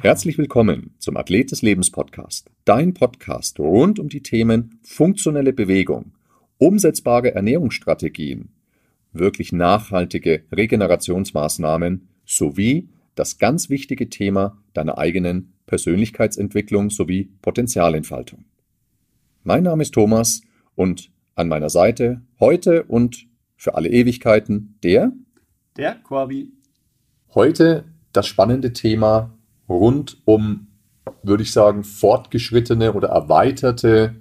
Herzlich willkommen zum Athlet des Lebens Podcast, dein Podcast rund um die Themen funktionelle Bewegung, umsetzbare Ernährungsstrategien, wirklich nachhaltige Regenerationsmaßnahmen sowie das ganz wichtige Thema deiner eigenen Persönlichkeitsentwicklung sowie Potenzialentfaltung. Mein Name ist Thomas und an meiner Seite heute und für alle Ewigkeiten der der Corby. Heute das spannende Thema rund um, würde ich sagen, fortgeschrittene oder erweiterte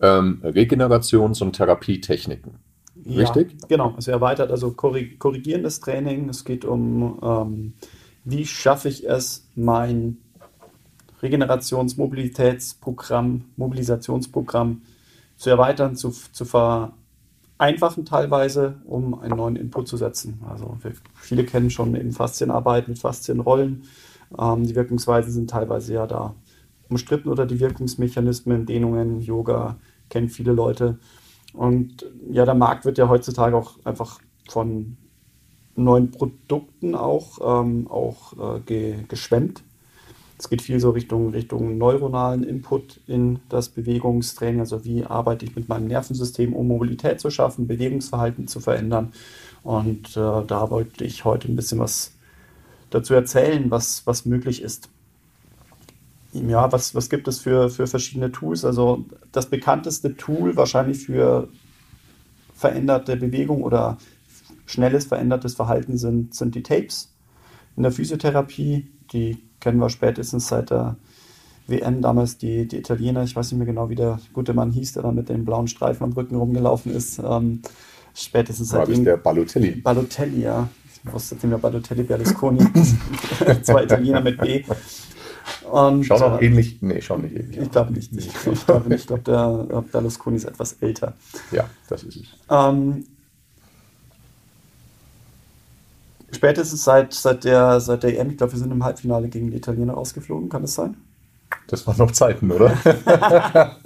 ähm, Regenerations- und Therapietechniken. Richtig? Ja, genau, also erweitert, also korrigierendes Training. Es geht um, ähm, wie schaffe ich es, mein Regenerationsmobilitätsprogramm, Mobilisationsprogramm zu erweitern, zu, zu vereinfachen teilweise, um einen neuen Input zu setzen. Also wir, viele kennen schon eben Faszienarbeit mit Faszienrollen. Ähm, die Wirkungsweisen sind teilweise ja da umstritten oder die Wirkungsmechanismen, Dehnungen, Yoga kennen viele Leute. Und ja, der Markt wird ja heutzutage auch einfach von neuen Produkten auch, ähm, auch äh, ge geschwemmt. Es geht viel so Richtung, Richtung neuronalen Input in das Bewegungstraining. Also wie arbeite ich mit meinem Nervensystem, um Mobilität zu schaffen, Bewegungsverhalten zu verändern. Und äh, da wollte ich heute ein bisschen was dazu erzählen, was, was möglich ist. Ja, was, was gibt es für, für verschiedene Tools? Also das bekannteste Tool wahrscheinlich für veränderte Bewegung oder schnelles verändertes Verhalten sind, sind die Tapes in der Physiotherapie. Die kennen wir spätestens seit der WM damals, die, die Italiener, ich weiß nicht mehr genau, wie der gute Mann hieß, der da mit dem blauen Streifen am Rücken rumgelaufen ist. Ähm, spätestens seitdem. War der Balotelli? Balotelli, ja. Ich wusste nicht mehr Balotelli, Berlusconi. Zwei Italiener mit B. Und, schauen auch äh, ähnlich? Nee, schauen nicht ähnlich. Ich glaube nicht. Ich glaube nicht. Ich glaube, der Berlusconi ist etwas älter. Ja, das ist es. Ähm, spätestens seit, seit, der, seit der EM, ich glaube, wir sind im Halbfinale gegen die Italiener rausgeflogen, kann es sein? Das waren noch Zeiten, oder?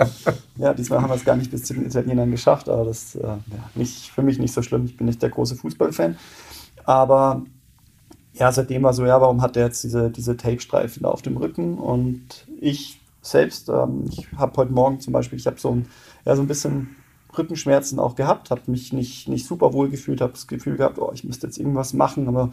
ja, diesmal haben wir es gar nicht bis zu den Italienern geschafft, aber das ist äh, ja, nicht, für mich nicht so schlimm. Ich bin nicht der große Fußballfan. Aber ja, seitdem war so, ja, warum hat der jetzt diese, diese Tape-Streifen auf dem Rücken? Und ich selbst, ähm, ich habe heute Morgen zum Beispiel, ich habe so ein, ja, so ein bisschen Rückenschmerzen auch gehabt, habe mich nicht, nicht super wohl gefühlt, habe das Gefühl gehabt, oh, ich müsste jetzt irgendwas machen, aber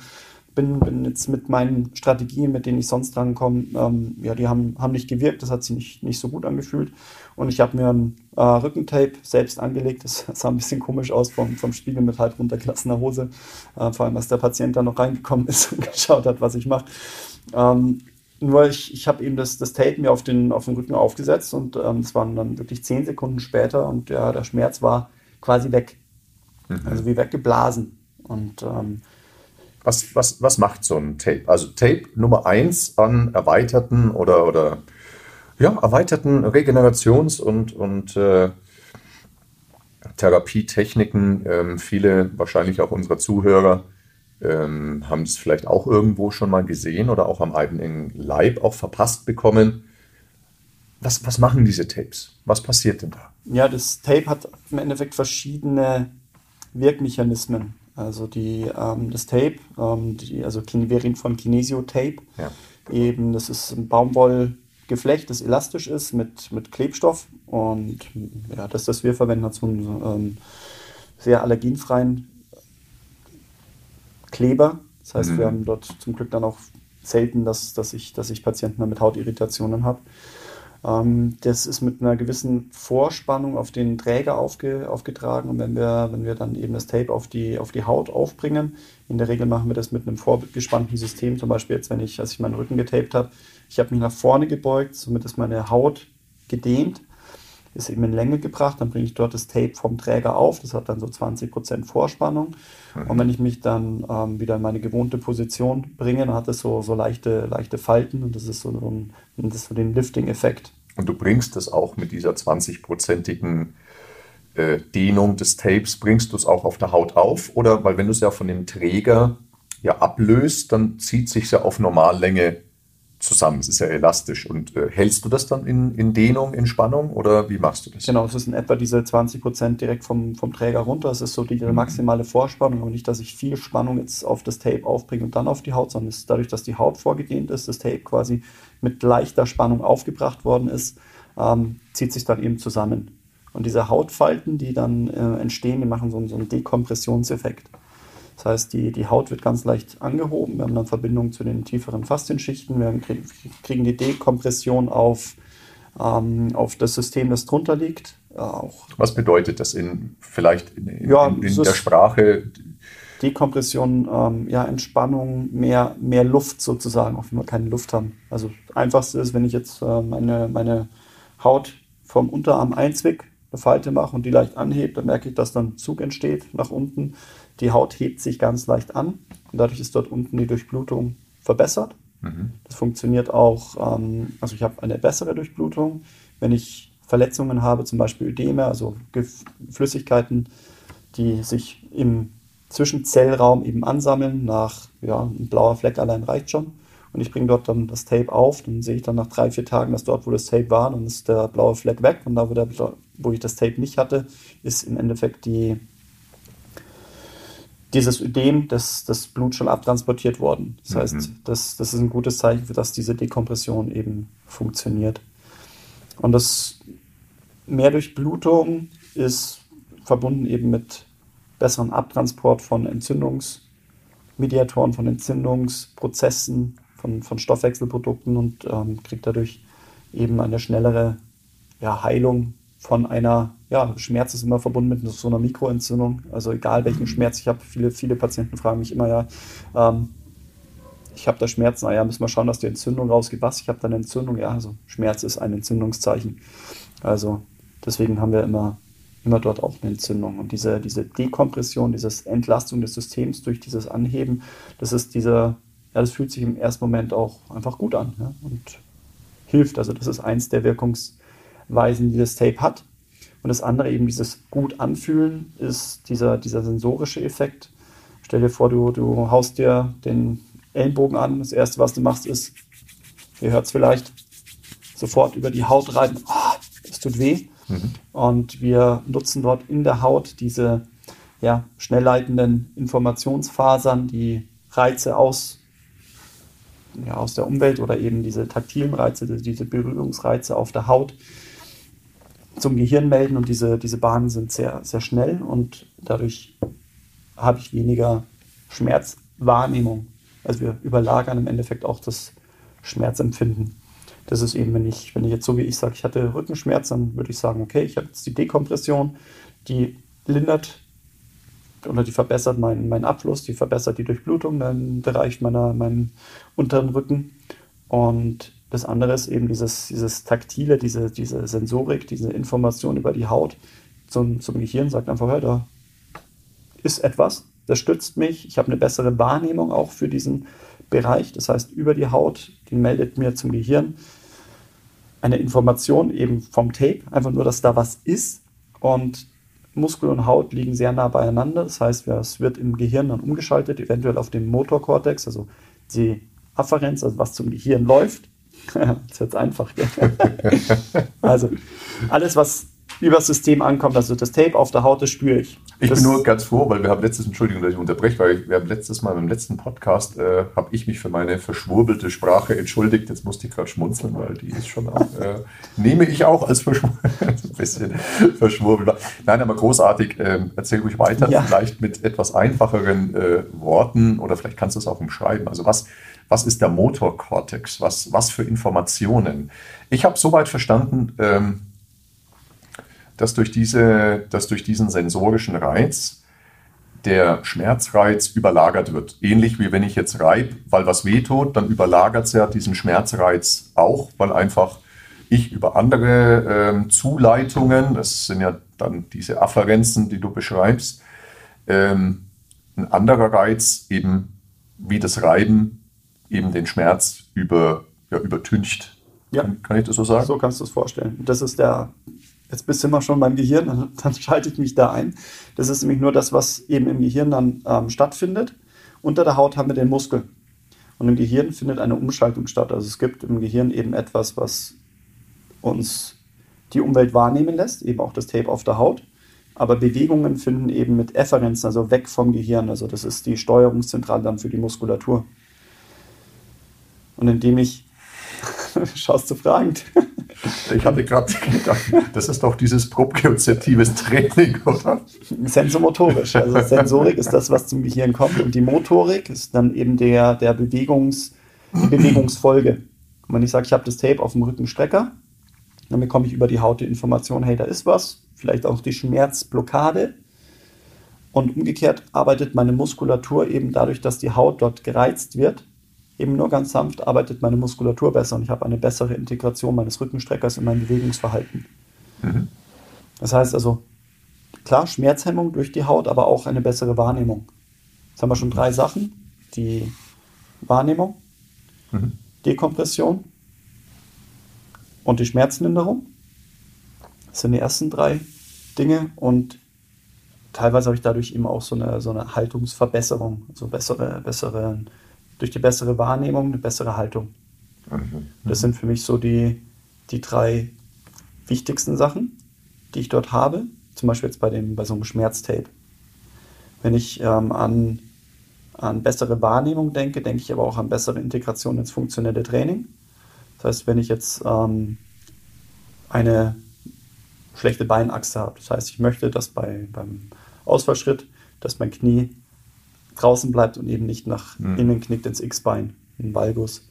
bin, bin jetzt mit meinen Strategien, mit denen ich sonst drankomme, ähm, ja, die haben, haben nicht gewirkt, das hat sich nicht, nicht so gut angefühlt. Und ich habe mir ein äh, Rückentape selbst angelegt, das sah ein bisschen komisch aus vom, vom Spiegel mit halb runtergelassener Hose, äh, vor allem als der Patient dann noch reingekommen ist und geschaut hat, was ich mache. Ähm, nur ich, ich habe eben das, das Tape mir auf den, auf den Rücken aufgesetzt und ähm, es ähm, waren dann wirklich zehn Sekunden später und ja, der Schmerz war quasi weg. Mhm. Also wie weggeblasen. Und ähm, was, was, was macht so ein Tape? Also Tape Nummer eins an erweiterten oder, oder ja, erweiterten Regenerations- und, und äh, Therapietechniken. Ähm, viele, wahrscheinlich auch unserer Zuhörer, ähm, haben es vielleicht auch irgendwo schon mal gesehen oder auch am eigenen Leib auch verpasst bekommen. Was, was machen diese Tapes? Was passiert denn da? Ja, das Tape hat im Endeffekt verschiedene Wirkmechanismen. Also die, ähm, das Tape, ähm, die, also wir reden von Kinesio-Tape. Ja. Eben, das ist ein Baumwollgeflecht, das elastisch ist mit, mit Klebstoff. Und ja, das, das wir verwenden, hat so einen ähm, sehr allergenfreien Kleber. Das heißt, mhm. wir haben dort zum Glück dann auch selten, dass, dass, ich, dass ich Patienten mit Hautirritationen habe. Ähm, das ist mit einer gewissen Vorspannung auf den Träger aufge, aufgetragen und wenn wir, wenn wir dann eben das Tape auf die, auf die Haut aufbringen, in der Regel machen wir das mit einem vorgespannten System, zum Beispiel jetzt, wenn ich, als ich meinen Rücken getaped habe, ich habe mich nach vorne gebeugt, somit ist meine Haut gedehnt, ist eben in Länge gebracht, dann bringe ich dort das Tape vom Träger auf, das hat dann so 20% Vorspannung mhm. und wenn ich mich dann ähm, wieder in meine gewohnte Position bringe, dann hat es so, so leichte, leichte Falten und das ist so, ein, das ist so den Lifting-Effekt. Und du bringst es auch mit dieser 20-prozentigen äh, Dehnung des Tapes, bringst du es auch auf der Haut auf? Oder, weil wenn du es ja von dem Träger ja ablöst, dann zieht sich ja auf Normallänge zusammen. Es ist ja elastisch. Und äh, hältst du das dann in, in Dehnung, in Spannung oder wie machst du das? Genau, es ist in etwa diese 20 Prozent direkt vom, vom Träger runter. Es ist so die mhm. maximale Vorspannung, aber nicht, dass ich viel Spannung jetzt auf das Tape aufbringe und dann auf die Haut, sondern es ist dadurch, dass die Haut vorgedehnt ist, das Tape quasi mit leichter Spannung aufgebracht worden ist, ähm, zieht sich dann eben zusammen. Und diese Hautfalten, die dann äh, entstehen, die machen so, so einen Dekompressionseffekt. Das heißt, die, die Haut wird ganz leicht angehoben. Wir haben dann Verbindung zu den tieferen Faszienschichten. Wir kriegen die Dekompression auf, ähm, auf das System, das drunter liegt. auch Was bedeutet das in vielleicht in, in, ja, in, in der Sprache? Dekompression, ähm, ja, Entspannung, mehr, mehr Luft sozusagen, auch wenn wir keine Luft haben. Also das einfachste ist, wenn ich jetzt äh, meine, meine Haut vom Unterarm einzwick, eine Falte mache und die leicht anhebt, dann merke ich, dass dann Zug entsteht nach unten. Die Haut hebt sich ganz leicht an und dadurch ist dort unten die Durchblutung verbessert. Mhm. Das funktioniert auch, ähm, also ich habe eine bessere Durchblutung. Wenn ich Verletzungen habe, zum Beispiel Ödeme, also Flüssigkeiten, die sich im Zwischenzellraum eben ansammeln, nach ja, ein blauer Fleck allein reicht schon. Und ich bringe dort dann das Tape auf, dann sehe ich dann nach drei, vier Tagen, dass dort, wo das Tape war, dann ist der blaue Fleck weg. Und da, wo, der, wo ich das Tape nicht hatte, ist im Endeffekt die, dieses Ödem, das, das Blut schon abtransportiert worden. Das mhm. heißt, das, das ist ein gutes Zeichen, für dass diese Dekompression eben funktioniert. Und das mehr Durchblutung ist verbunden eben mit besseren Abtransport von Entzündungsmediatoren, von Entzündungsprozessen, von, von Stoffwechselprodukten und ähm, kriegt dadurch eben eine schnellere ja, Heilung von einer, ja, Schmerz ist immer verbunden mit so einer Mikroentzündung. Also egal welchen Schmerz ich habe, viele, viele Patienten fragen mich immer ja, ähm, ich habe da Schmerzen, naja, müssen wir schauen, dass die Entzündung rausgeht. Was? Ich habe da eine Entzündung. Ja, also Schmerz ist ein Entzündungszeichen. Also deswegen haben wir immer, immer dort auch eine Entzündung. Und diese, diese Dekompression, diese Entlastung des Systems durch dieses Anheben, das ist dieser, ja, das fühlt sich im ersten Moment auch einfach gut an ja, und hilft. Also das ist eins der Wirkungs- Weisen, die das Tape hat. Und das andere eben dieses gut anfühlen ist dieser, dieser sensorische Effekt. Stell dir vor, du, du haust dir den Ellenbogen an. Das erste, was du machst, ist, ihr hört es vielleicht, sofort über die Haut reiben. Oh, es tut weh. Mhm. Und wir nutzen dort in der Haut diese ja, schnellleitenden Informationsfasern, die Reize aus, ja, aus der Umwelt oder eben diese taktilen Reize, diese Berührungsreize auf der Haut zum Gehirn melden und diese, diese Bahnen sind sehr, sehr schnell und dadurch habe ich weniger Schmerzwahrnehmung. Also wir überlagern im Endeffekt auch das Schmerzempfinden. Das ist eben, wenn ich, wenn ich jetzt so wie ich sage, ich hatte Rückenschmerz, dann würde ich sagen, okay, ich habe jetzt die Dekompression, die lindert oder die verbessert meinen, meinen Abfluss, die verbessert die Durchblutung im Bereich meiner, meinen unteren Rücken. Und das andere ist eben dieses, dieses Taktile, diese, diese Sensorik, diese Information über die Haut zum, zum Gehirn, sagt einfach, hör, da ist etwas, das stützt mich, ich habe eine bessere Wahrnehmung auch für diesen Bereich, das heißt über die Haut, die meldet mir zum Gehirn eine Information eben vom Tape, einfach nur, dass da was ist. Und Muskel und Haut liegen sehr nah beieinander, das heißt, es wird im Gehirn dann umgeschaltet, eventuell auf den Motorkortex, also die Afferenz, also was zum Gehirn läuft, das ist jetzt einfach. also alles, was übers System ankommt, also das Tape auf der Haut, das spüre ich. Ich das bin nur ganz froh, weil wir haben letztes, Entschuldigung, dass ich unterbreche, weil wir haben letztes Mal beim letzten Podcast, äh, habe ich mich für meine verschwurbelte Sprache entschuldigt. Jetzt musste ich gerade schmunzeln, weil die ist schon auch, äh, nehme ich auch als ein bisschen verschwurbelt. Nein, aber großartig. Äh, erzähl ruhig weiter, ja. vielleicht mit etwas einfacheren äh, Worten oder vielleicht kannst du es auch umschreiben. Also was, was ist der Motorkortex? Was, was für Informationen? Ich habe soweit verstanden, ähm, dass durch, diese, dass durch diesen sensorischen Reiz der Schmerzreiz überlagert wird. Ähnlich wie wenn ich jetzt reibe, weil was wehtut, dann überlagert es ja diesen Schmerzreiz auch, weil einfach ich über andere äh, Zuleitungen, das sind ja dann diese Afferenzen, die du beschreibst, ähm, ein anderer Reiz eben wie das Reiben eben den Schmerz über, ja, übertüncht. Ja. Kann, kann ich das so sagen? So kannst du es vorstellen. Das ist der jetzt bist du immer schon beim Gehirn, dann, dann, schalte ich mich da ein. Das ist nämlich nur das, was eben im Gehirn dann ähm, stattfindet. Unter der Haut haben wir den Muskel. Und im Gehirn findet eine Umschaltung statt. Also es gibt im Gehirn eben etwas, was uns die Umwelt wahrnehmen lässt, eben auch das Tape auf der Haut. Aber Bewegungen finden eben mit Efferenzen, also weg vom Gehirn. Also das ist die Steuerungszentrale dann für die Muskulatur. Und indem ich, schaust du fragend. Ich hatte gerade gedacht, das ist doch dieses propriozeptives Training, oder? Sensomotorisch. Also Sensorik ist das, was zum Gehirn kommt. Und die Motorik ist dann eben der, der Bewegungs, Bewegungsfolge. Und wenn ich sage, ich habe das Tape auf dem Rückenstrecker, dann bekomme ich über die Haut die Information, hey, da ist was, vielleicht auch die Schmerzblockade. Und umgekehrt arbeitet meine Muskulatur eben dadurch, dass die Haut dort gereizt wird, eben nur ganz sanft, arbeitet meine Muskulatur besser und ich habe eine bessere Integration meines Rückenstreckers in mein Bewegungsverhalten. Mhm. Das heißt also, klar, Schmerzhemmung durch die Haut, aber auch eine bessere Wahrnehmung. Jetzt haben wir schon drei Sachen. Die Wahrnehmung, mhm. Dekompression und die Schmerzlinderung. Das sind die ersten drei Dinge und teilweise habe ich dadurch eben auch so eine, so eine Haltungsverbesserung, also bessere, bessere, durch die bessere Wahrnehmung eine bessere Haltung. Mhm. Das sind für mich so die, die drei wichtigsten Sachen, die ich dort habe. Zum Beispiel jetzt bei, dem, bei so einem Schmerztape. Wenn ich ähm, an, an bessere Wahrnehmung denke, denke ich aber auch an bessere Integration ins funktionelle Training. Das heißt, wenn ich jetzt ähm, eine schlechte Beinachse habe, das heißt, ich möchte, dass bei, beim Ausfallschritt, dass mein Knie draußen bleibt und eben nicht nach mhm. innen knickt ins X-Bein, in Valgus.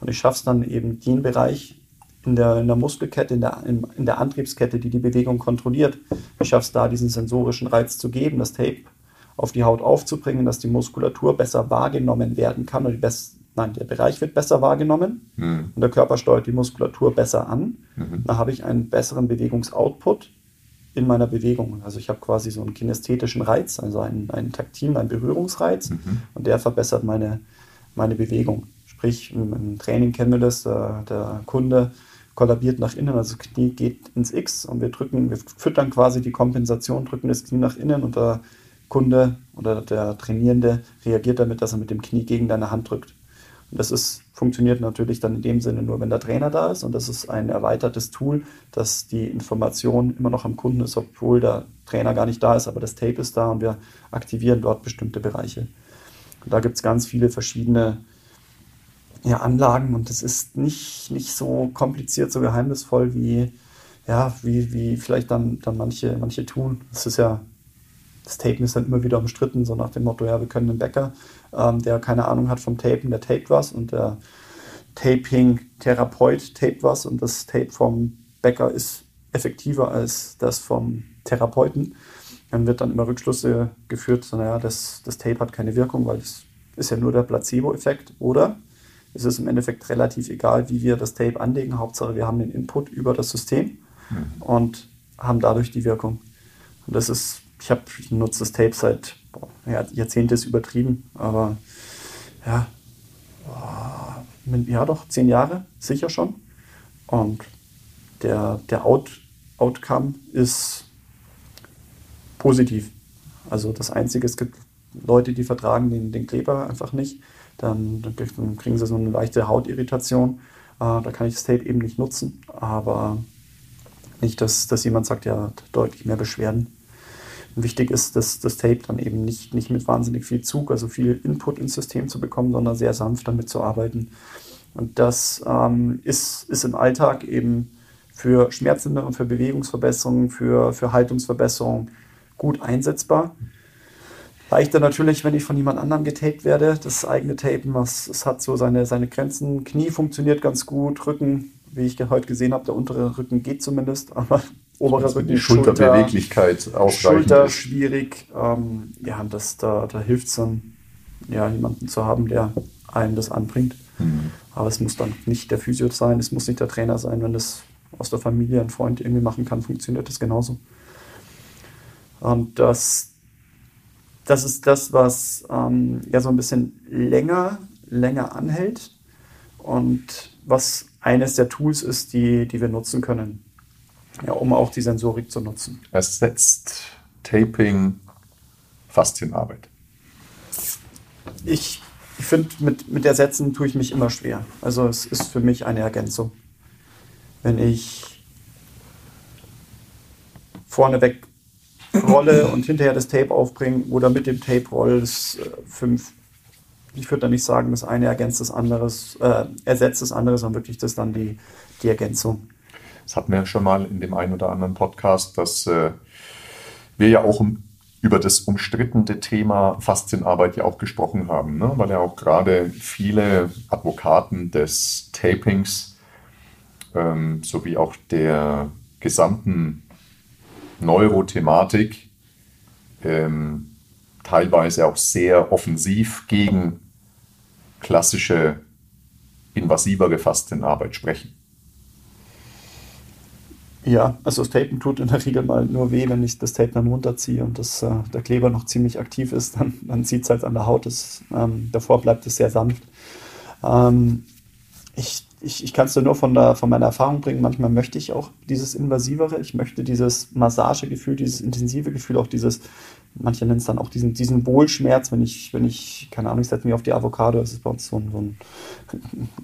Und ich schaffe es dann eben, den Bereich in der, in der Muskelkette, in der, in, in der Antriebskette, die die Bewegung kontrolliert, ich schaffe es da, diesen sensorischen Reiz zu geben, das Tape auf die Haut aufzubringen, dass die Muskulatur besser wahrgenommen werden kann best, Nein, der Bereich wird besser wahrgenommen mhm. und der Körper steuert die Muskulatur besser an. Mhm. Dann habe ich einen besseren Bewegungsoutput in meiner Bewegung. Also ich habe quasi so einen kinästhetischen Reiz, also einen, einen taktilen, einen Berührungsreiz mhm. und der verbessert meine, meine Bewegung. Sprich, im, im Training kennen wir das, der, der Kunde kollabiert nach innen, also das Knie geht ins X und wir drücken, wir füttern quasi die Kompensation, drücken das Knie nach innen und der Kunde oder der Trainierende reagiert damit, dass er mit dem Knie gegen deine Hand drückt. Und das ist, funktioniert natürlich dann in dem Sinne nur, wenn der Trainer da ist. Und das ist ein erweitertes Tool, dass die Information immer noch am Kunden ist, obwohl der Trainer gar nicht da ist, aber das Tape ist da und wir aktivieren dort bestimmte Bereiche. Und da gibt es ganz viele verschiedene ja, Anlagen und es ist nicht, nicht so kompliziert, so geheimnisvoll wie, ja, wie, wie vielleicht dann, dann manche, manche tun. Es ist ja das Tapen ist dann immer wieder umstritten, so nach dem Motto, ja, wir können einen Bäcker, ähm, der keine Ahnung hat vom Tapen, der tapet was und der Taping-Therapeut tapet was und das Tape vom Bäcker ist effektiver als das vom Therapeuten. Dann wird dann immer Rückschlüsse geführt, so, naja, das, das Tape hat keine Wirkung, weil es ist ja nur der Placebo-Effekt. Oder es ist im Endeffekt relativ egal, wie wir das Tape anlegen. Hauptsache, wir haben den Input über das System mhm. und haben dadurch die Wirkung. Und das ist ich habe nutze das Tape seit boah, Jahrzehnte ist übertrieben, aber ja, ja doch, zehn Jahre sicher schon. Und der, der Out, Outcome ist positiv. Also das Einzige, es gibt Leute, die vertragen den, den Kleber einfach nicht. Dann, dann kriegen sie so eine leichte Hautirritation. Äh, da kann ich das Tape eben nicht nutzen. Aber nicht, dass, dass jemand sagt, ja, deutlich mehr Beschwerden. Wichtig ist, dass das Tape dann eben nicht, nicht mit wahnsinnig viel Zug, also viel Input ins System zu bekommen, sondern sehr sanft damit zu arbeiten. Und das ähm, ist, ist im Alltag eben für Schmerzlinderung, für Bewegungsverbesserung, für, für Haltungsverbesserung gut einsetzbar. Leichter natürlich, wenn ich von jemand anderem getaped werde. Das eigene Tapen, was, es hat so seine, seine Grenzen. Knie funktioniert ganz gut, Rücken, wie ich heute gesehen habe, der untere Rücken geht zumindest, aber oberer Rücken, die Schulterbeweglichkeit Schulter, ausreichend Schulter schwierig. Ähm, ja, das, da, da hilft es dann, ja, jemanden zu haben, der einem das anbringt. Mhm. Aber es muss dann nicht der Physio sein, es muss nicht der Trainer sein. Wenn das aus der Familie ein Freund irgendwie machen kann, funktioniert das genauso. Und das, das ist das, was ähm, ja so ein bisschen länger, länger anhält und was eines der Tools ist, die, die wir nutzen können ja, um auch die Sensorik zu nutzen. Ersetzt Taping Faszienarbeit? Ich ich finde, mit, mit Ersetzen tue ich mich immer schwer. Also es ist für mich eine Ergänzung. Wenn ich vorneweg rolle und hinterher das Tape aufbringe oder mit dem Tape rolle, ist äh, fünf. Ich würde da nicht sagen, das eine ergänzt das andere, äh, ersetzt das andere, sondern wirklich das dann die, die Ergänzung. Das hatten wir ja schon mal in dem einen oder anderen Podcast, dass äh, wir ja auch über das umstrittene Thema Faszienarbeit ja auch gesprochen haben, ne? weil ja auch gerade viele Advokaten des Tapings ähm, sowie auch der gesamten Neurothematik ähm, teilweise auch sehr offensiv gegen klassische invasivere Faszienarbeit sprechen. Ja, also das Tapen tut in der Regel mal nur weh, wenn ich das Tape dann runterziehe und das, äh, der Kleber noch ziemlich aktiv ist, dann, dann zieht es halt an der Haut. Das, ähm, davor bleibt es sehr sanft. Ähm, ich ich, ich kann es nur von, der, von meiner Erfahrung bringen. Manchmal möchte ich auch dieses Invasivere. Ich möchte dieses Massagegefühl, dieses intensive Gefühl, auch dieses, manche nennen es dann auch diesen, diesen Wohlschmerz, wenn ich, wenn ich, keine Ahnung, ich setze mich auf die Avocado, das ist bei uns so ein, so ein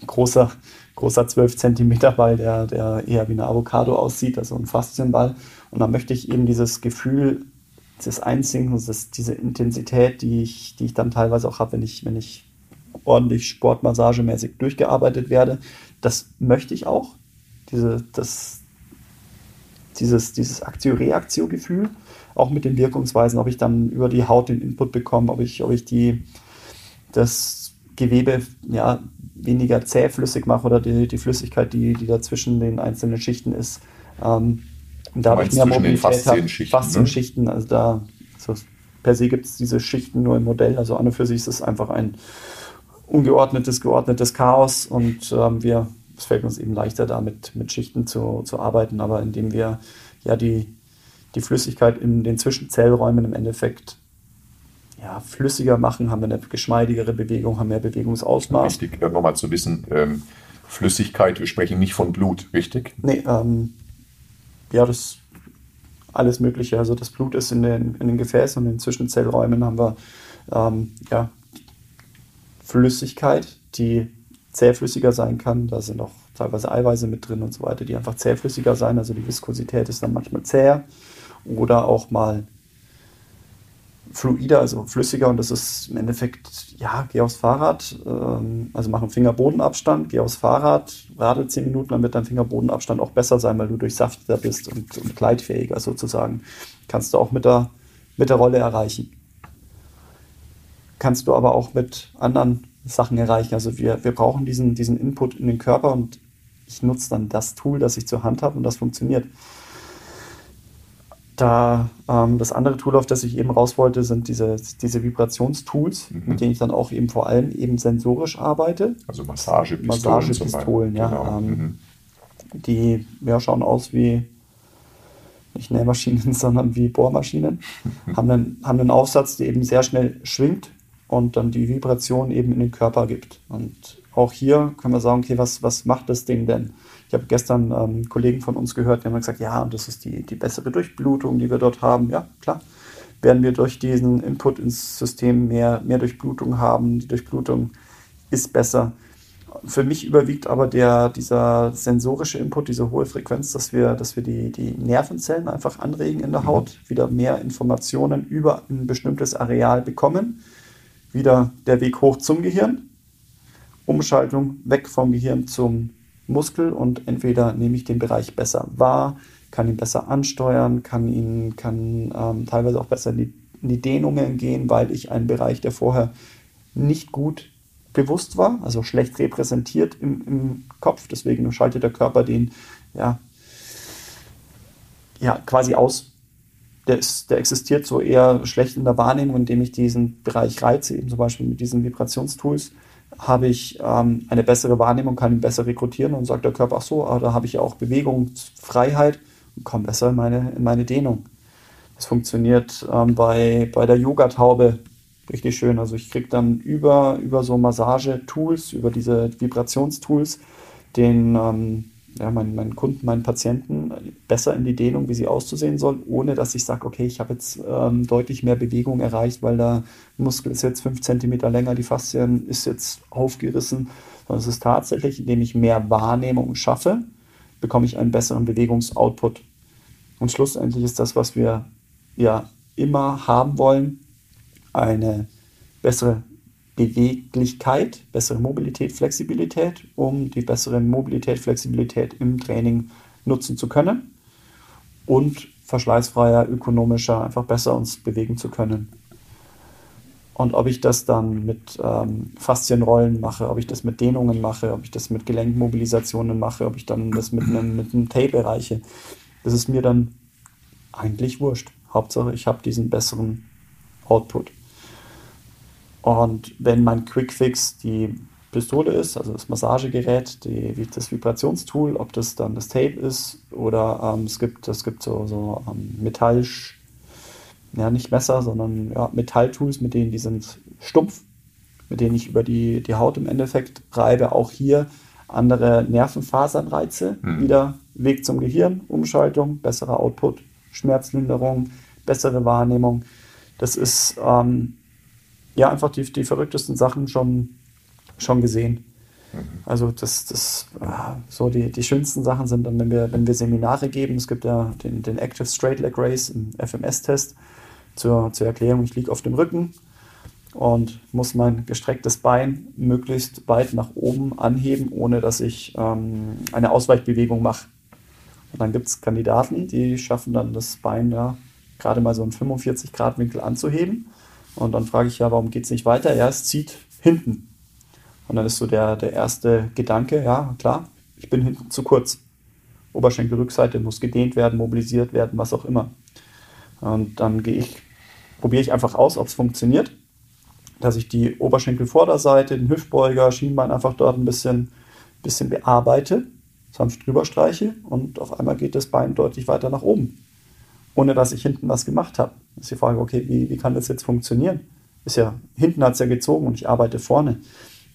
großer, großer 12 Zentimeter Ball, der, der eher wie eine Avocado aussieht, also ein Faszienball. Und dann möchte ich eben dieses Gefühl des Einsinkens, diese Intensität, die ich, die ich dann teilweise auch habe, wenn ich, wenn ich ordentlich sportmassagemäßig durchgearbeitet werde. Das möchte ich auch. Diese, das, dieses, dieses Aktio-Reaktio-Gefühl, auch mit den Wirkungsweisen, ob ich dann über die Haut den Input bekomme, ob ich, ob ich die, das Gewebe ja, weniger zähflüssig mache oder die, die Flüssigkeit, die, die da zwischen den einzelnen Schichten ist. Ähm, da habe ich mehr Mobilität. Faszienschichten, Faszienschichten, ne? also da so, per se gibt es diese Schichten nur im Modell. Also an und für sich ist es einfach ein ungeordnetes, geordnetes Chaos und ähm, wir, es fällt uns eben leichter, da mit, mit Schichten zu, zu arbeiten, aber indem wir ja die, die Flüssigkeit in den Zwischenzellräumen im Endeffekt ja, flüssiger machen, haben wir eine geschmeidigere Bewegung, haben mehr Bewegungsausmaß. Wichtig, äh, nochmal zu wissen, ähm, Flüssigkeit, wir sprechen nicht von Blut, richtig? Nee, ähm, ja, das alles Mögliche. Also das Blut ist in den, in den Gefäßen und in den Zwischenzellräumen haben wir ähm, ja, Flüssigkeit, die zähflüssiger sein kann. Da sind auch teilweise Eiweiße mit drin und so weiter, die einfach zähflüssiger sein. Also die Viskosität ist dann manchmal zäher oder auch mal fluider, also flüssiger. Und das ist im Endeffekt, ja, geh aufs Fahrrad, ähm, also mach einen Fingerbodenabstand, geh aufs Fahrrad, radel 10 Minuten, dann wird dein Fingerbodenabstand auch besser sein, weil du durchsafteter bist und, und gleitfähiger sozusagen. Kannst du auch mit der, mit der Rolle erreichen kannst du aber auch mit anderen Sachen erreichen. Also wir, wir brauchen diesen, diesen Input in den Körper und ich nutze dann das Tool, das ich zur Hand habe und das funktioniert. Da ähm, das andere Tool, auf das ich eben raus wollte, sind diese, diese Vibrationstools, mhm. mit denen ich dann auch eben vor allem eben sensorisch arbeite. Also Massagepistolen. Massagepistolen, ja. Genau. Ähm, mhm. Die ja, schauen aus wie nicht Nähmaschinen, sondern wie Bohrmaschinen. haben, einen, haben einen Aufsatz, der eben sehr schnell schwingt und dann die Vibration eben in den Körper gibt. Und auch hier können wir sagen, okay, was, was macht das Ding denn? Ich habe gestern ähm, Kollegen von uns gehört, die haben gesagt, ja, und das ist die, die bessere Durchblutung, die wir dort haben. Ja, klar. Werden wir durch diesen Input ins System mehr, mehr Durchblutung haben. Die Durchblutung ist besser. Für mich überwiegt aber der, dieser sensorische Input, diese hohe Frequenz, dass wir, dass wir die, die Nervenzellen einfach anregen in der Haut, wieder mehr Informationen über ein bestimmtes Areal bekommen wieder der Weg hoch zum Gehirn. Umschaltung weg vom Gehirn zum Muskel und entweder nehme ich den Bereich besser wahr, kann ihn besser ansteuern, kann ihn kann ähm, teilweise auch besser in die, in die Dehnungen gehen, weil ich einen Bereich, der vorher nicht gut bewusst war, also schlecht repräsentiert im, im Kopf, deswegen schaltet der Körper den ja, ja quasi aus. Der, ist, der existiert so eher schlecht in der Wahrnehmung, indem ich diesen Bereich reize, eben zum Beispiel mit diesen Vibrationstools, habe ich ähm, eine bessere Wahrnehmung, kann ihn besser rekrutieren und sagt der Körper, ach so, aber da habe ich ja auch Bewegungsfreiheit und komme besser in meine, in meine Dehnung. Das funktioniert ähm, bei, bei der Yogataube richtig schön. Also ich kriege dann über, über so Massagetools, über diese Vibrationstools, den, ähm, ja, meinen, meinen Kunden, meinen Patienten besser in die Dehnung, wie sie auszusehen soll, ohne dass ich sage, okay, ich habe jetzt ähm, deutlich mehr Bewegung erreicht, weil der Muskel ist jetzt fünf Zentimeter länger, die Faszien ist jetzt aufgerissen, sondern es ist tatsächlich, indem ich mehr Wahrnehmung schaffe, bekomme ich einen besseren Bewegungsoutput. Und schlussendlich ist das, was wir ja immer haben wollen, eine bessere Beweglichkeit, bessere Mobilität, Flexibilität, um die bessere Mobilität, Flexibilität im Training nutzen zu können und verschleißfreier, ökonomischer, einfach besser uns bewegen zu können. Und ob ich das dann mit ähm, Faszienrollen mache, ob ich das mit Dehnungen mache, ob ich das mit Gelenkmobilisationen mache, ob ich dann das mit einem, mit einem Tape erreiche, das ist mir dann eigentlich wurscht. Hauptsache, ich habe diesen besseren Output. Und wenn mein Quickfix die Pistole ist, also das Massagegerät, die, das Vibrationstool, ob das dann das Tape ist oder ähm, es gibt, es gibt so, so ähm, Metall, ja nicht Messer, sondern ja, Metalltools, mit denen die sind stumpf, mit denen ich über die, die Haut im Endeffekt reibe. Auch hier andere Nervenfasernreize, mhm. wieder Weg zum Gehirn, Umschaltung, besserer Output, Schmerzlinderung, bessere Wahrnehmung. Das ist ähm, ja einfach die, die verrücktesten Sachen schon, schon gesehen. Mhm. Also das, das ah, so die, die schönsten Sachen sind dann, wenn wir, wenn wir Seminare geben. Es gibt ja den, den Active Straight Leg Race im FMS-Test zur, zur Erklärung, ich liege auf dem Rücken und muss mein gestrecktes Bein möglichst weit nach oben anheben, ohne dass ich ähm, eine Ausweichbewegung mache. Und dann gibt es Kandidaten, die schaffen dann das Bein ja gerade mal so einen 45 Grad Winkel anzuheben. Und dann frage ich ja, warum geht es nicht weiter? Ja, es zieht hinten. Und dann ist so der, der erste Gedanke, ja, klar, ich bin hinten zu kurz. Oberschenkelrückseite muss gedehnt werden, mobilisiert werden, was auch immer. Und dann gehe ich, probiere ich einfach aus, ob es funktioniert, dass ich die Oberschenkelvorderseite, den Hüftbeuger, Schienbein einfach dort ein bisschen, bisschen bearbeite, sanft drüber streiche und auf einmal geht das Bein deutlich weiter nach oben ohne dass ich hinten was gemacht habe. Ist die Frage, okay, wie, wie kann das jetzt funktionieren? Ist ja, hinten hat es ja gezogen und ich arbeite vorne.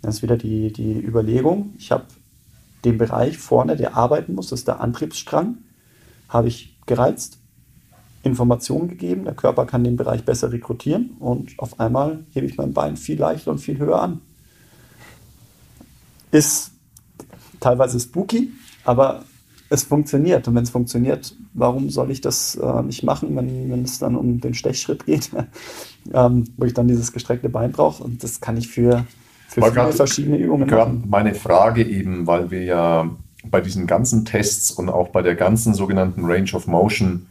Das ist wieder die, die Überlegung, ich habe den Bereich vorne, der arbeiten muss, das ist der Antriebsstrang, habe ich gereizt, Informationen gegeben, der Körper kann den Bereich besser rekrutieren und auf einmal hebe ich mein Bein viel leichter und viel höher an. Ist teilweise spooky, aber es funktioniert. Und wenn es funktioniert, warum soll ich das äh, nicht machen, wenn, wenn es dann um den Stechschritt geht, ähm, wo ich dann dieses gestreckte Bein brauche? Und das kann ich für, für viele grad, verschiedene Übungen machen. Meine Frage eben, weil wir ja bei diesen ganzen Tests und auch bei der ganzen sogenannten Range of Motion,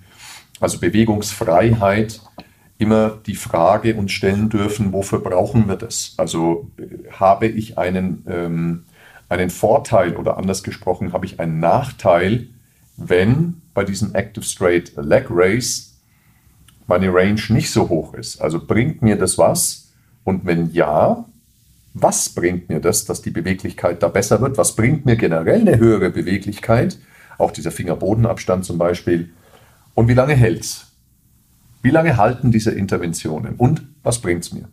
also Bewegungsfreiheit, immer die Frage uns stellen dürfen, wofür brauchen wir das? Also habe ich einen ähm, einen Vorteil oder anders gesprochen habe ich einen Nachteil, wenn bei diesem Active Straight Leg Race meine Range nicht so hoch ist. Also bringt mir das was? Und wenn ja, was bringt mir das, dass die Beweglichkeit da besser wird? Was bringt mir generell eine höhere Beweglichkeit? Auch dieser Fingerbodenabstand zum Beispiel. Und wie lange hält es? Wie lange halten diese Interventionen? Und was bringt es mir?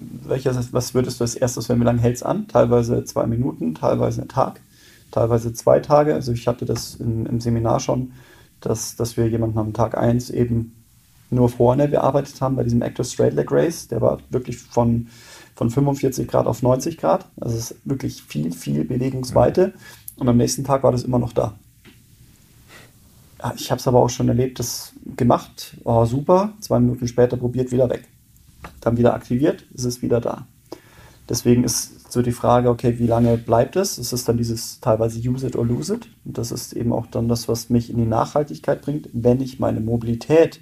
Welches, was würdest du als erstes, wenn wie lange hält es an? Teilweise zwei Minuten, teilweise einen Tag, teilweise zwei Tage. Also ich hatte das in, im Seminar schon, dass, dass wir jemanden am Tag 1 eben nur vorne bearbeitet haben bei diesem Active Straight Leg Race. Der war wirklich von, von 45 Grad auf 90 Grad. Also es ist wirklich viel, viel Bewegungsweite. Und am nächsten Tag war das immer noch da. Ich habe es aber auch schon erlebt, das gemacht, war super. Zwei Minuten später probiert, wieder weg dann wieder aktiviert, ist es wieder da. Deswegen ist so die Frage, okay, wie lange bleibt es? Es ist dann dieses teilweise use it or lose it. Und das ist eben auch dann das, was mich in die Nachhaltigkeit bringt. Wenn ich meine Mobilität,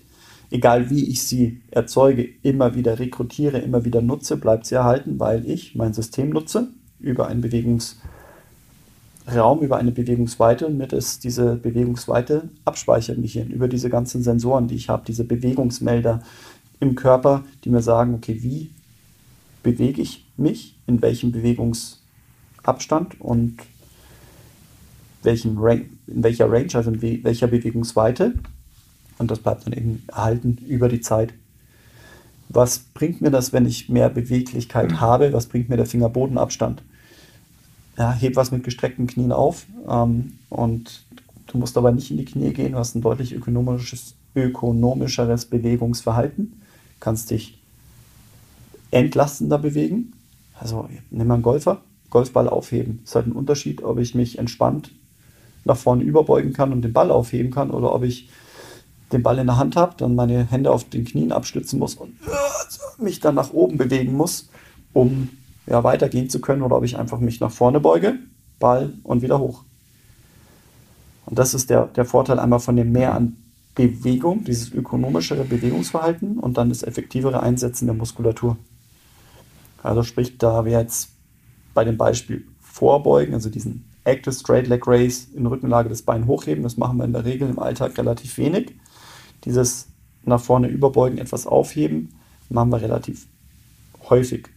egal wie ich sie erzeuge, immer wieder rekrutiere, immer wieder nutze, bleibt sie erhalten, weil ich mein System nutze über einen Bewegungsraum, über eine Bewegungsweite und mir das, diese Bewegungsweite abspeichern im Gehirn, über diese ganzen Sensoren, die ich habe, diese Bewegungsmelder, im Körper, die mir sagen, okay, wie bewege ich mich, in welchem Bewegungsabstand und welchen Range, in welcher Range, also in welcher Bewegungsweite. Und das bleibt dann eben erhalten über die Zeit. Was bringt mir das, wenn ich mehr Beweglichkeit mhm. habe? Was bringt mir der Fingerbodenabstand? ja, heb was mit gestreckten Knien auf ähm, und du musst aber nicht in die Knie gehen, du hast ein deutlich ökonomisches, ökonomischeres Bewegungsverhalten, kannst dich entlastender bewegen. Also nimm mal einen Golfer, Golfball aufheben. Es ist halt ein Unterschied, ob ich mich entspannt nach vorne überbeugen kann und den Ball aufheben kann oder ob ich den Ball in der Hand habe, dann meine Hände auf den Knien abstützen muss und äh, mich dann nach oben bewegen muss, um ja, weitergehen zu können oder ob ich einfach mich nach vorne beuge, Ball und wieder hoch. Und das ist der, der Vorteil einmal von dem Mehr an Bewegung, dieses ökonomischere Bewegungsverhalten und dann das effektivere Einsetzen der Muskulatur. Also sprich, da wir jetzt bei dem Beispiel vorbeugen, also diesen Active Straight Leg Race in Rückenlage das Bein hochheben, das machen wir in der Regel im Alltag relativ wenig. Dieses nach vorne überbeugen, etwas aufheben, machen wir relativ häufig.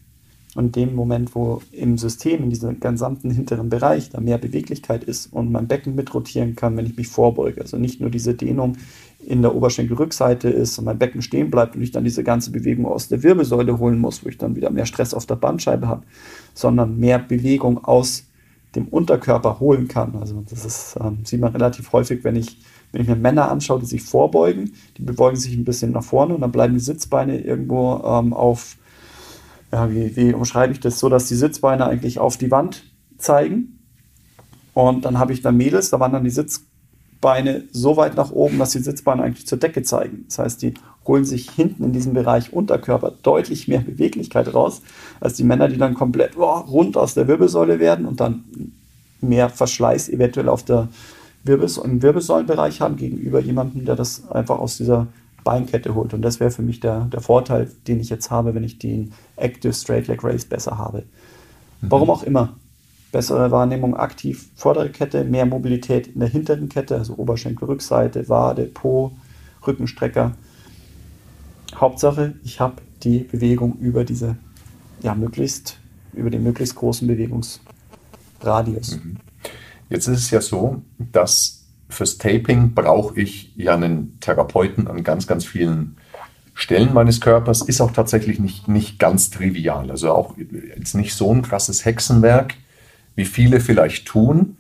Und in dem Moment, wo im System, in diesem gesamten hinteren Bereich, da mehr Beweglichkeit ist und mein Becken mitrotieren kann, wenn ich mich vorbeuge, also nicht nur diese Dehnung in der Oberschenkelrückseite ist und mein Becken stehen bleibt und ich dann diese ganze Bewegung aus der Wirbelsäule holen muss, wo ich dann wieder mehr Stress auf der Bandscheibe habe, sondern mehr Bewegung aus dem Unterkörper holen kann. Also das ist, ähm, sieht man relativ häufig, wenn ich, wenn ich mir Männer anschaue, die sich vorbeugen, die beugen sich ein bisschen nach vorne und dann bleiben die Sitzbeine irgendwo ähm, auf ja, wie, wie umschreibe ich das so, dass die Sitzbeine eigentlich auf die Wand zeigen. Und dann habe ich da Mädels, da wandern die Sitzbeine so weit nach oben, dass die Sitzbeine eigentlich zur Decke zeigen. Das heißt, die holen sich hinten in diesem Bereich Unterkörper deutlich mehr Beweglichkeit raus, als die Männer, die dann komplett oh, rund aus der Wirbelsäule werden und dann mehr Verschleiß eventuell auf der Wirbels im Wirbelsäulenbereich haben gegenüber jemandem, der das einfach aus dieser Beinkette holt. Und das wäre für mich der, der Vorteil, den ich jetzt habe, wenn ich den Active Straight Leg Race besser habe. Mhm. Warum auch immer. Bessere Wahrnehmung aktiv, vordere Kette, mehr Mobilität in der hinteren Kette, also Oberschenkel, Rückseite, Wade, Po, Rückenstrecker. Hauptsache, ich habe die Bewegung über diese, ja, möglichst, über den möglichst großen Bewegungsradius. Mhm. Jetzt ist es ja so, dass fürs Taping brauche ich ja einen Therapeuten an ganz, ganz vielen Stellen meines Körpers. Ist auch tatsächlich nicht, nicht ganz trivial. Also auch jetzt nicht so ein krasses Hexenwerk, wie viele vielleicht tun,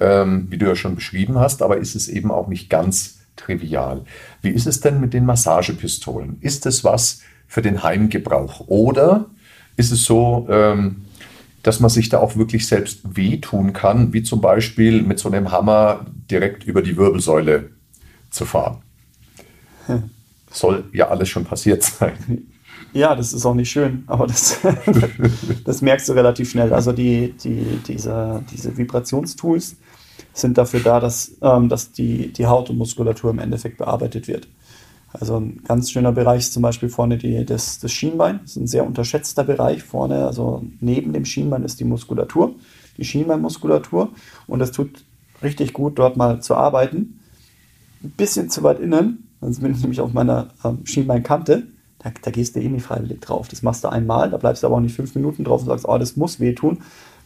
ähm, wie du ja schon beschrieben hast, aber ist es eben auch nicht ganz trivial. Wie ist es denn mit den Massagepistolen? Ist es was für den Heimgebrauch? Oder ist es so, ähm, dass man sich da auch wirklich selbst wehtun kann, wie zum Beispiel mit so einem Hammer direkt über die Wirbelsäule zu fahren. Hm. Soll ja alles schon passiert sein. Ja, das ist auch nicht schön, aber das, das merkst du relativ schnell. Also die, die, diese, diese Vibrationstools sind dafür da, dass, ähm, dass die, die Haut und Muskulatur im Endeffekt bearbeitet wird. Also ein ganz schöner Bereich ist zum Beispiel vorne die, das, das Schienbein. Das ist ein sehr unterschätzter Bereich vorne. Also neben dem Schienbein ist die Muskulatur, die Schienbeinmuskulatur. Und es tut richtig gut, dort mal zu arbeiten. Ein bisschen zu weit innen, sonst bin ich nämlich auf meiner ähm, Schienbeinkante. Da, da, gehst du eh nicht freiwillig drauf. Das machst du einmal, da bleibst du aber auch nicht fünf Minuten drauf und sagst, oh, das muss wehtun.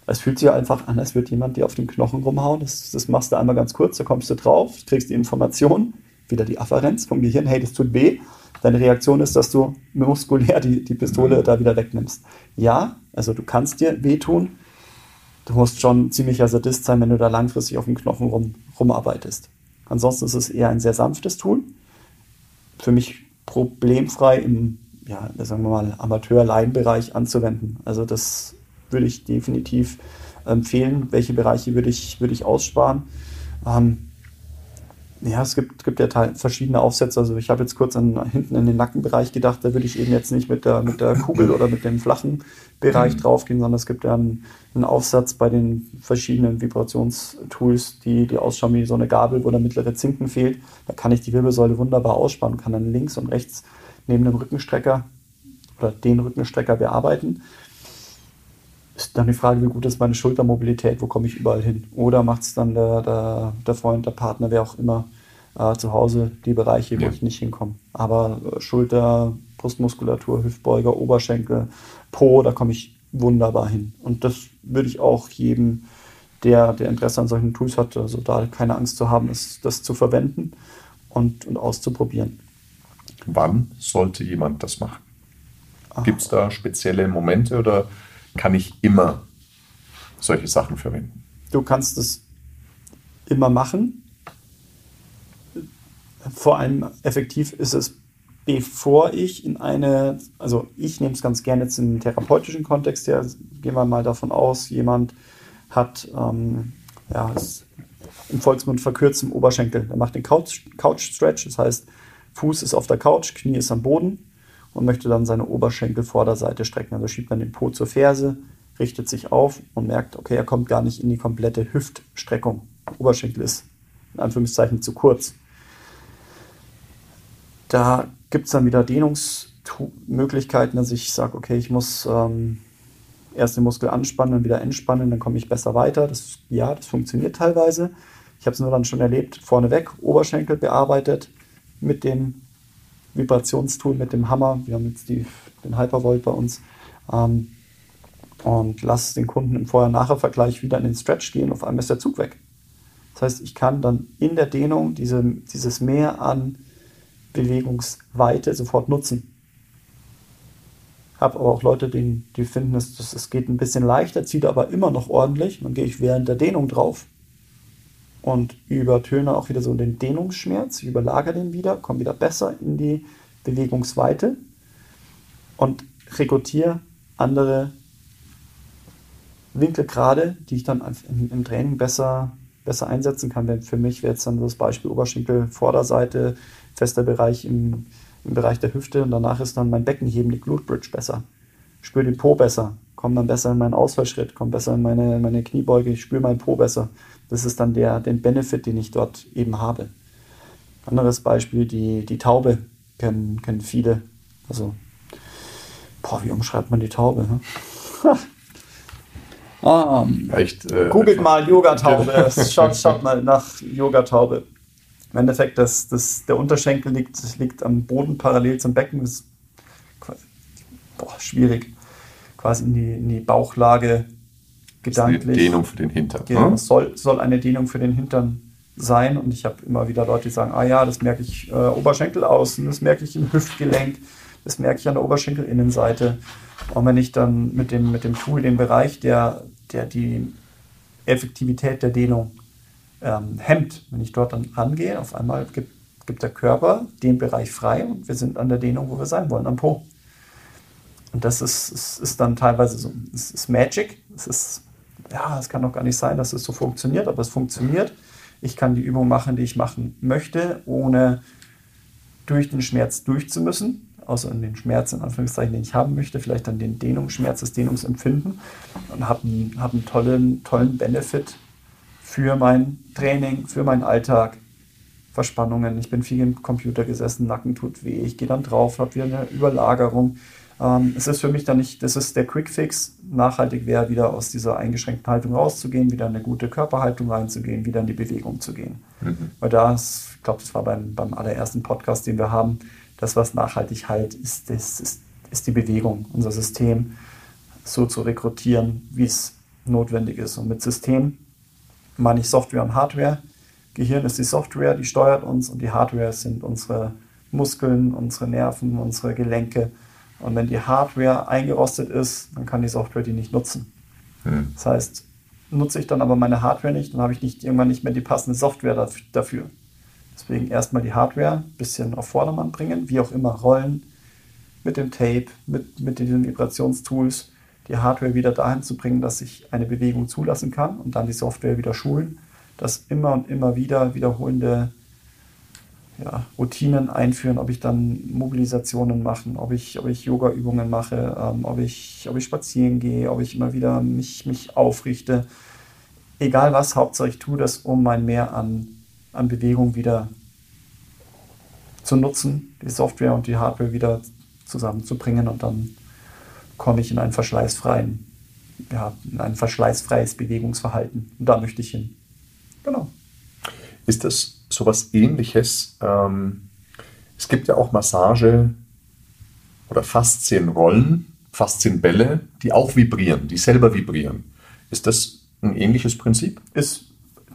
Es fühlt sich einfach an, als würde jemand dir auf den Knochen rumhauen. Das, das machst du einmal ganz kurz, da kommst du drauf, kriegst die Information wieder die Afferenz vom Gehirn, hey, das tut weh. Deine Reaktion ist, dass du muskulär die, die Pistole mhm. da wieder wegnimmst. Ja, also du kannst dir wehtun. Du musst schon ziemlicher Sadist sein, wenn du da langfristig auf dem Knochen rum, rumarbeitest. Ansonsten ist es eher ein sehr sanftes Tool. Für mich problemfrei im, ja, sagen wir mal, Amateur-Laienbereich anzuwenden. Also das würde ich definitiv empfehlen. Welche Bereiche würde ich, würde ich aussparen? Ähm, ja, es gibt, gibt ja verschiedene Aufsätze. Also ich habe jetzt kurz an, hinten in den Nackenbereich gedacht, da würde ich eben jetzt nicht mit der, mit der Kugel oder mit dem flachen Bereich mhm. draufgehen, sondern es gibt ja einen, einen, Aufsatz bei den verschiedenen Vibrationstools, die, die ausschauen wie so eine Gabel, wo der mittlere Zinken fehlt. Da kann ich die Wirbelsäule wunderbar ausspannen, kann dann links und rechts neben dem Rückenstrecker oder den Rückenstrecker bearbeiten ist dann die Frage, wie gut ist meine Schultermobilität, wo komme ich überall hin? Oder macht es dann der, der, der, Freund, der Partner, wer auch immer, äh, zu Hause die Bereiche, wo ja. ich nicht hinkomme. Aber äh, Schulter, Brustmuskulatur, Hüftbeuger, Oberschenkel, Po, da komme ich wunderbar hin. Und das würde ich auch jedem, der, der Interesse an solchen Tools hat, also da keine Angst zu haben, ist, das zu verwenden und, und auszuprobieren. Wann sollte jemand das machen? Gibt es da spezielle Momente oder kann ich immer solche Sachen verwenden? Du kannst es immer machen. Vor allem effektiv ist es, bevor ich in eine, also ich nehme es ganz gerne jetzt im therapeutischen Kontext her, gehen wir mal davon aus, jemand hat ähm, ja, im Volksmund verkürzt im Oberschenkel. Er macht den Couch, Couch das heißt, Fuß ist auf der Couch, Knie ist am Boden und möchte dann seine Oberschenkelvorderseite strecken. Also schiebt dann den Po zur Ferse, richtet sich auf und merkt, okay, er kommt gar nicht in die komplette Hüftstreckung. Der Oberschenkel ist in Anführungszeichen zu kurz. Da gibt es dann wieder Dehnungsmöglichkeiten, dass ich sage, okay, ich muss ähm, erst den Muskel anspannen, dann wieder entspannen, dann komme ich besser weiter. Das, ja, das funktioniert teilweise. Ich habe es nur dann schon erlebt, vorneweg, Oberschenkel bearbeitet mit dem Vibrationstool, mit dem Hammer. Wir haben jetzt die, den Hypervolt bei uns. Ähm, und lasse den Kunden im Vorher-Nachher-Vergleich wieder in den Stretch gehen. Auf einmal ist der Zug weg. Das heißt, ich kann dann in der Dehnung diese, dieses Mehr an Bewegungsweite sofort nutzen. Habe aber auch Leute, die, die finden, es, es geht ein bisschen leichter, zieht aber immer noch ordentlich. Dann gehe ich während der Dehnung drauf und übertöne auch wieder so den Dehnungsschmerz, überlagere den wieder, komme wieder besser in die Bewegungsweite und rekrutiere andere Winkelgrade, die ich dann im, Training besser, besser einsetzen kann. Für mich wäre jetzt dann das Beispiel Oberschenkel, Vorderseite, fester Bereich im, im Bereich der Hüfte und danach ist dann mein Beckenheben, die Glute Bridge besser. Spüre den Po besser, komme dann besser in meinen Ausfallschritt, komme besser in meine, meine Kniebeuge, ich spüre meinen Po besser. Das ist dann der, den Benefit, den ich dort eben habe. Anderes Beispiel, die, die Taube kennen, kennen viele. Also, boah, wie umschreibt man die Taube? Ne? ah, Echt, äh, googelt mal Yoga-Taube, schaut, schaut mal nach Yoga-Taube. Im Endeffekt, das, das, der Unterschenkel liegt, liegt am Boden parallel zum Becken. Das ist quasi, boah, schwierig. Quasi in die, in die Bauchlage gedanklich. Eine Dehnung für den Hintern. Genau, ne? soll, soll eine Dehnung für den Hintern sein. Und ich habe immer wieder Leute, die sagen, ah ja, das merke ich äh, Oberschenkel außen, das merke ich im Hüftgelenk, das merke ich an der Oberschenkelinnenseite. Und wenn ich dann mit dem, mit dem Tool den Bereich, der, der die Effektivität der Dehnung ähm, hemmt. Wenn ich dort dann rangehe, auf einmal gibt, gibt der Körper den Bereich frei und wir sind an der Dehnung, wo wir sein wollen, am Po. Und das ist, ist, ist dann teilweise so, es ist Magic. Es ist, ja, es kann doch gar nicht sein, dass es so funktioniert, aber es funktioniert. Ich kann die Übung machen, die ich machen möchte, ohne durch den Schmerz durchzumüssen, außer in den Schmerz, in Anführungszeichen, den ich haben möchte, vielleicht dann den Dehnungsschmerz, das Dehnungsempfinden und habe einen, hab einen tollen, tollen Benefit für mein Training, für meinen Alltag. Verspannungen. Ich bin viel im Computer gesessen, Nacken tut weh, ich gehe dann drauf, habe wieder eine Überlagerung. Ähm, es ist für mich dann nicht, das ist der Quick Fix. Nachhaltig wäre, wieder aus dieser eingeschränkten Haltung rauszugehen, wieder in eine gute Körperhaltung reinzugehen, wieder in die Bewegung zu gehen. Mhm. Weil da, ich glaube, das war beim, beim allerersten Podcast, den wir haben, das, was nachhaltig halt ist, das ist, ist die Bewegung, unser System so zu rekrutieren, wie es notwendig ist. Und mit System meine ich Software und Hardware. Gehirn ist die Software, die steuert uns und die Hardware sind unsere Muskeln, unsere Nerven, unsere Gelenke. Und wenn die Hardware eingerostet ist, dann kann die Software die nicht nutzen. Hm. Das heißt, nutze ich dann aber meine Hardware nicht, dann habe ich nicht, irgendwann nicht mehr die passende Software dafür. Deswegen erstmal die Hardware ein bisschen auf Vordermann bringen, wie auch immer rollen, mit dem Tape, mit, mit den Vibrationstools die Hardware wieder dahin zu bringen, dass ich eine Bewegung zulassen kann und dann die Software wieder schulen, dass immer und immer wieder wiederholende ja, Routinen einführen, ob ich dann Mobilisationen mache, ob ich, ob ich Yoga-Übungen mache, ähm, ob, ich, ob ich spazieren gehe, ob ich immer wieder mich, mich aufrichte. Egal was, Hauptsache ich tue das, um mein Mehr an, an Bewegung wieder zu nutzen, die Software und die Hardware wieder zusammenzubringen und dann komme ich in einen verschleißfreien, ja, in ein verschleißfreies Bewegungsverhalten. Und da möchte ich hin. Genau. Ist das sowas ähnliches? Ähm, es gibt ja auch Massage oder Faszienrollen, Faszienbälle, die auch vibrieren, die selber vibrieren. Ist das ein ähnliches Prinzip? Ist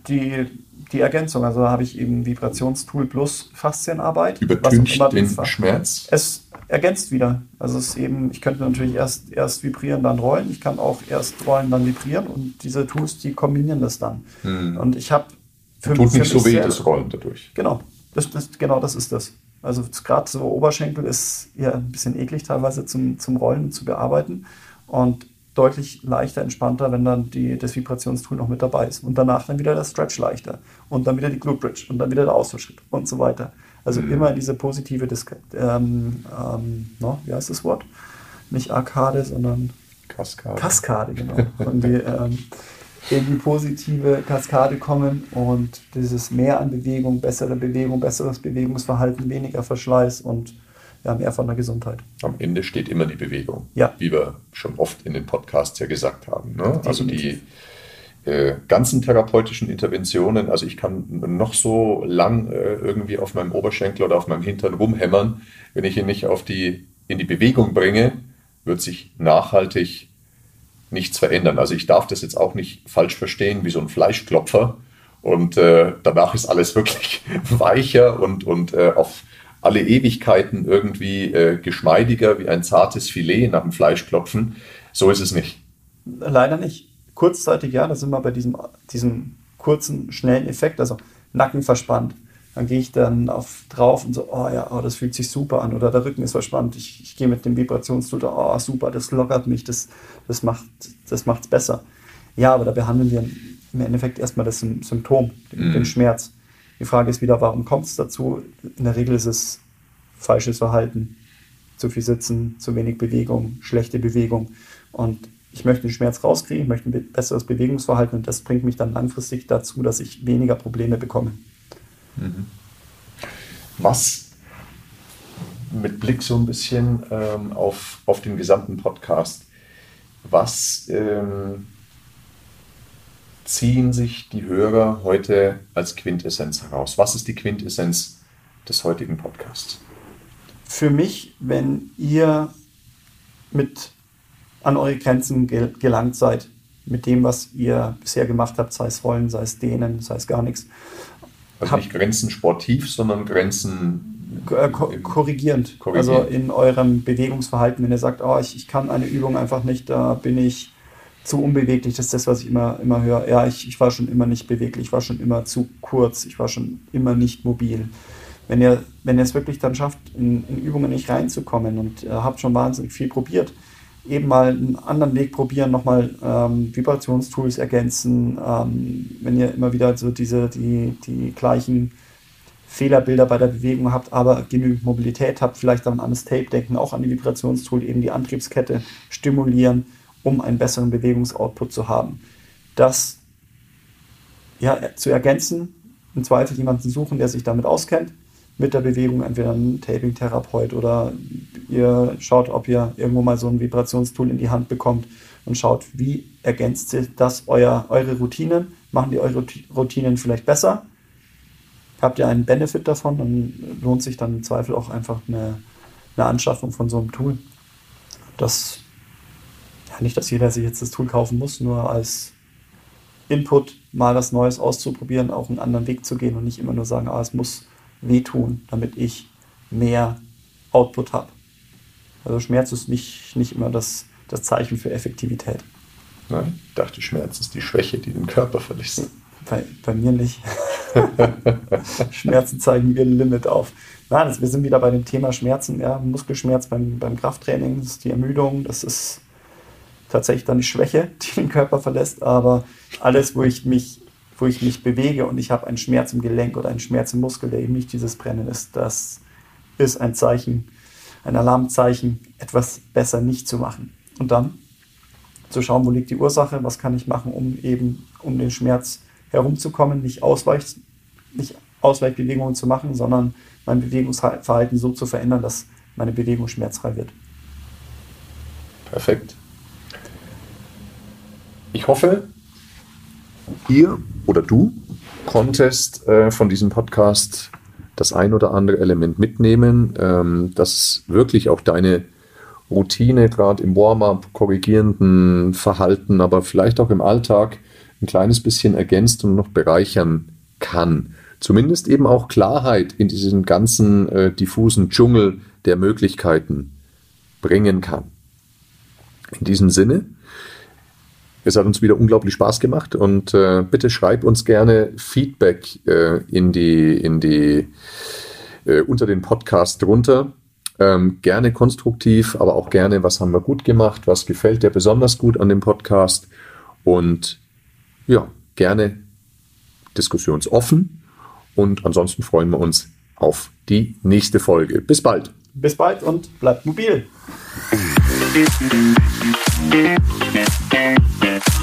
die, die Ergänzung. Also da habe ich eben Vibrationstool plus Faszienarbeit. Übertüncht den Schmerz? Es ergänzt wieder. Also es ist eben, ich könnte natürlich erst, erst vibrieren, dann rollen. Ich kann auch erst rollen, dann vibrieren und diese Tools, die kombinieren das dann. Hm. Und ich habe für Tut nicht so weh, das Rollen dadurch. Genau, das, das, genau das ist das. Also gerade so Oberschenkel ist ja ein bisschen eklig teilweise zum, zum Rollen und zu bearbeiten und deutlich leichter, entspannter, wenn dann die, das Vibrationstool noch mit dabei ist. Und danach dann wieder der Stretch leichter und dann wieder die Glute Bridge und dann wieder der Ausfallschritt und so weiter. Also mhm. immer diese positive Disk ähm, ähm, no, wie heißt das Wort? Nicht Arkade, sondern Kaskade. Kaskade, genau. Und die, ähm, in die positive Kaskade kommen und dieses mehr an Bewegung, bessere Bewegung, besseres Bewegungsverhalten, weniger Verschleiß und ja, mehr von der Gesundheit. Am Ende steht immer die Bewegung, ja. wie wir schon oft in den Podcasts ja gesagt haben. Ne? Also die äh, ganzen therapeutischen Interventionen, also ich kann noch so lang äh, irgendwie auf meinem Oberschenkel oder auf meinem Hintern rumhämmern, wenn ich ihn nicht auf die, in die Bewegung bringe, wird sich nachhaltig nichts verändern. Also ich darf das jetzt auch nicht falsch verstehen wie so ein Fleischklopfer und äh, danach ist alles wirklich weicher und, und äh, auf alle Ewigkeiten irgendwie äh, geschmeidiger wie ein zartes Filet nach dem Fleischklopfen. So ist es nicht. Leider nicht. Kurzzeitig ja, da sind wir bei diesem, diesem kurzen, schnellen Effekt, also Nacken verspannt. Dann gehe ich dann auf drauf und so, oh ja, oh, das fühlt sich super an. Oder der Rücken ist verspannt. Ich, ich gehe mit dem Vibrationstool, oh super, das lockert mich, das, das macht es das besser. Ja, aber da behandeln wir im Endeffekt erstmal das Symptom, den, mhm. den Schmerz. Die Frage ist wieder, warum kommt es dazu? In der Regel ist es falsches Verhalten, zu viel Sitzen, zu wenig Bewegung, schlechte Bewegung. Und ich möchte den Schmerz rauskriegen, ich möchte ein besseres Bewegungsverhalten und das bringt mich dann langfristig dazu, dass ich weniger Probleme bekomme. Mhm. Was mit Blick so ein bisschen ähm, auf, auf den gesamten Podcast, was ähm, ziehen sich die Hörer heute als Quintessenz heraus? Was ist die Quintessenz des heutigen Podcasts? Für mich, wenn ihr mit an eure Grenzen gelangt seid, mit dem, was ihr bisher gemacht habt, sei es Rollen, sei es Dehnen, sei es gar nichts, also nicht Grenzen sportiv, sondern Grenzen äh, ko korrigierend. korrigierend. Also in eurem Bewegungsverhalten, wenn ihr sagt, oh, ich, ich kann eine Übung einfach nicht, da bin ich zu unbeweglich, das ist das, was ich immer, immer höre. Ja, ich, ich war schon immer nicht beweglich, ich war schon immer zu kurz, ich war schon immer nicht mobil. Wenn ihr, wenn ihr es wirklich dann schafft, in, in Übungen nicht reinzukommen und ihr habt schon wahnsinnig viel probiert, eben mal einen anderen Weg probieren, nochmal ähm, Vibrationstools ergänzen, ähm, wenn ihr immer wieder so diese, die, die gleichen Fehlerbilder bei der Bewegung habt, aber genügend Mobilität habt, vielleicht an das Tape denken, auch an die Vibrationstool, eben die Antriebskette stimulieren, um einen besseren Bewegungsoutput zu haben. Das ja, zu ergänzen, im Zweifel jemanden suchen, der sich damit auskennt, mit der Bewegung, entweder ein Taping-Therapeut oder ihr schaut, ob ihr irgendwo mal so ein Vibrationstool in die Hand bekommt und schaut, wie ergänzt das euer, eure Routinen, machen die eure Routinen vielleicht besser, habt ihr einen Benefit davon, dann lohnt sich dann im Zweifel auch einfach eine, eine Anschaffung von so einem Tool. Das, ja nicht, dass jeder sich jetzt das Tool kaufen muss, nur als Input mal was Neues auszuprobieren, auch einen anderen Weg zu gehen und nicht immer nur sagen, ah, es muss wehtun, damit ich mehr Output habe. Also Schmerz ist nicht, nicht immer das, das Zeichen für Effektivität. Nein, ich dachte, Schmerz ist die Schwäche, die den Körper verlässt. Bei, bei mir nicht. Schmerzen zeigen wir ein Limit auf. Nein, das, wir sind wieder bei dem Thema Schmerzen. Ja, Muskelschmerz beim, beim Krafttraining, das ist die Ermüdung, das ist tatsächlich dann die Schwäche, die den Körper verlässt. Aber alles, wo ich mich wo ich mich bewege und ich habe einen Schmerz im Gelenk oder einen Schmerz im Muskel, der eben nicht dieses Brennen ist, das ist ein Zeichen, ein Alarmzeichen, etwas besser nicht zu machen. Und dann zu schauen, wo liegt die Ursache, was kann ich machen, um eben um den Schmerz herumzukommen, nicht, Ausweich, nicht Ausweichbewegungen zu machen, sondern mein Bewegungsverhalten so zu verändern, dass meine Bewegung schmerzfrei wird. Perfekt. Ich hoffe, ihr oder du konntest äh, von diesem Podcast das ein oder andere Element mitnehmen, ähm, das wirklich auch deine Routine, gerade im Warm-up, korrigierenden Verhalten, aber vielleicht auch im Alltag ein kleines bisschen ergänzt und noch bereichern kann. Zumindest eben auch Klarheit in diesem ganzen äh, diffusen Dschungel der Möglichkeiten bringen kann. In diesem Sinne, es hat uns wieder unglaublich Spaß gemacht und äh, bitte schreib uns gerne Feedback äh, in die, in die, äh, unter den Podcast drunter. Ähm, gerne konstruktiv, aber auch gerne, was haben wir gut gemacht, was gefällt dir besonders gut an dem Podcast und ja, gerne diskussionsoffen und ansonsten freuen wir uns auf die nächste Folge. Bis bald. Bis bald und bleibt mobil.